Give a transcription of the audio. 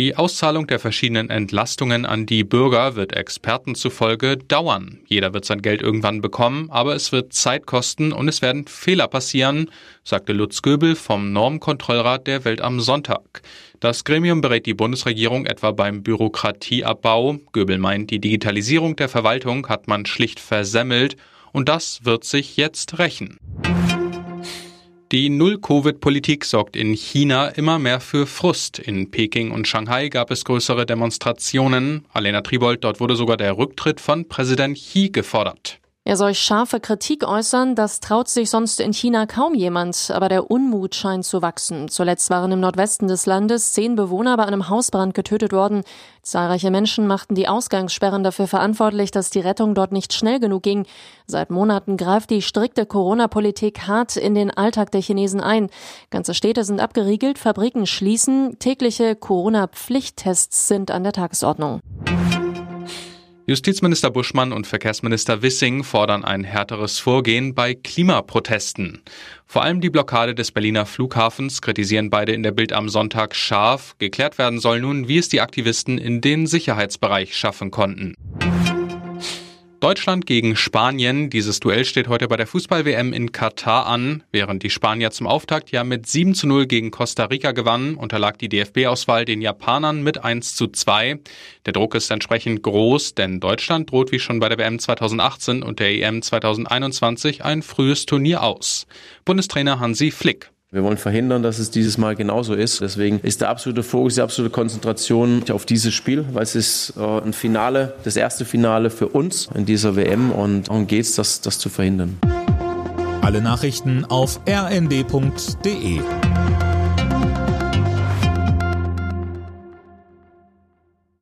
Die Auszahlung der verschiedenen Entlastungen an die Bürger wird Experten zufolge dauern. Jeder wird sein Geld irgendwann bekommen, aber es wird Zeit kosten und es werden Fehler passieren, sagte Lutz Göbel vom Normkontrollrat der Welt am Sonntag. Das Gremium berät die Bundesregierung etwa beim Bürokratieabbau. Göbel meint, die Digitalisierung der Verwaltung hat man schlicht versemmelt und das wird sich jetzt rächen. Die Null-Covid-Politik sorgt in China immer mehr für Frust. In Peking und Shanghai gab es größere Demonstrationen. Alena Tribold, dort wurde sogar der Rücktritt von Präsident Xi gefordert. Er soll scharfe Kritik äußern, das traut sich sonst in China kaum jemand, aber der Unmut scheint zu wachsen. Zuletzt waren im Nordwesten des Landes zehn Bewohner bei einem Hausbrand getötet worden. Zahlreiche Menschen machten die Ausgangssperren dafür verantwortlich, dass die Rettung dort nicht schnell genug ging. Seit Monaten greift die strikte Corona-Politik hart in den Alltag der Chinesen ein. Ganze Städte sind abgeriegelt, Fabriken schließen, tägliche Corona-Pflichttests sind an der Tagesordnung. Justizminister Buschmann und Verkehrsminister Wissing fordern ein härteres Vorgehen bei Klimaprotesten. Vor allem die Blockade des Berliner Flughafens kritisieren beide in der Bild am Sonntag scharf. Geklärt werden soll nun, wie es die Aktivisten in den Sicherheitsbereich schaffen konnten. Deutschland gegen Spanien. Dieses Duell steht heute bei der Fußball-WM in Katar an. Während die Spanier zum Auftakt ja mit 7 zu 0 gegen Costa Rica gewannen, unterlag die DFB-Auswahl den Japanern mit 1 zu 2. Der Druck ist entsprechend groß, denn Deutschland droht wie schon bei der WM 2018 und der EM 2021 ein frühes Turnier aus. Bundestrainer Hansi Flick. Wir wollen verhindern, dass es dieses Mal genauso ist. Deswegen ist der absolute Fokus, die absolute Konzentration auf dieses Spiel, weil es ist äh, ein Finale, das erste Finale für uns in dieser WM und darum geht es, das, das zu verhindern. Alle Nachrichten auf rnd.de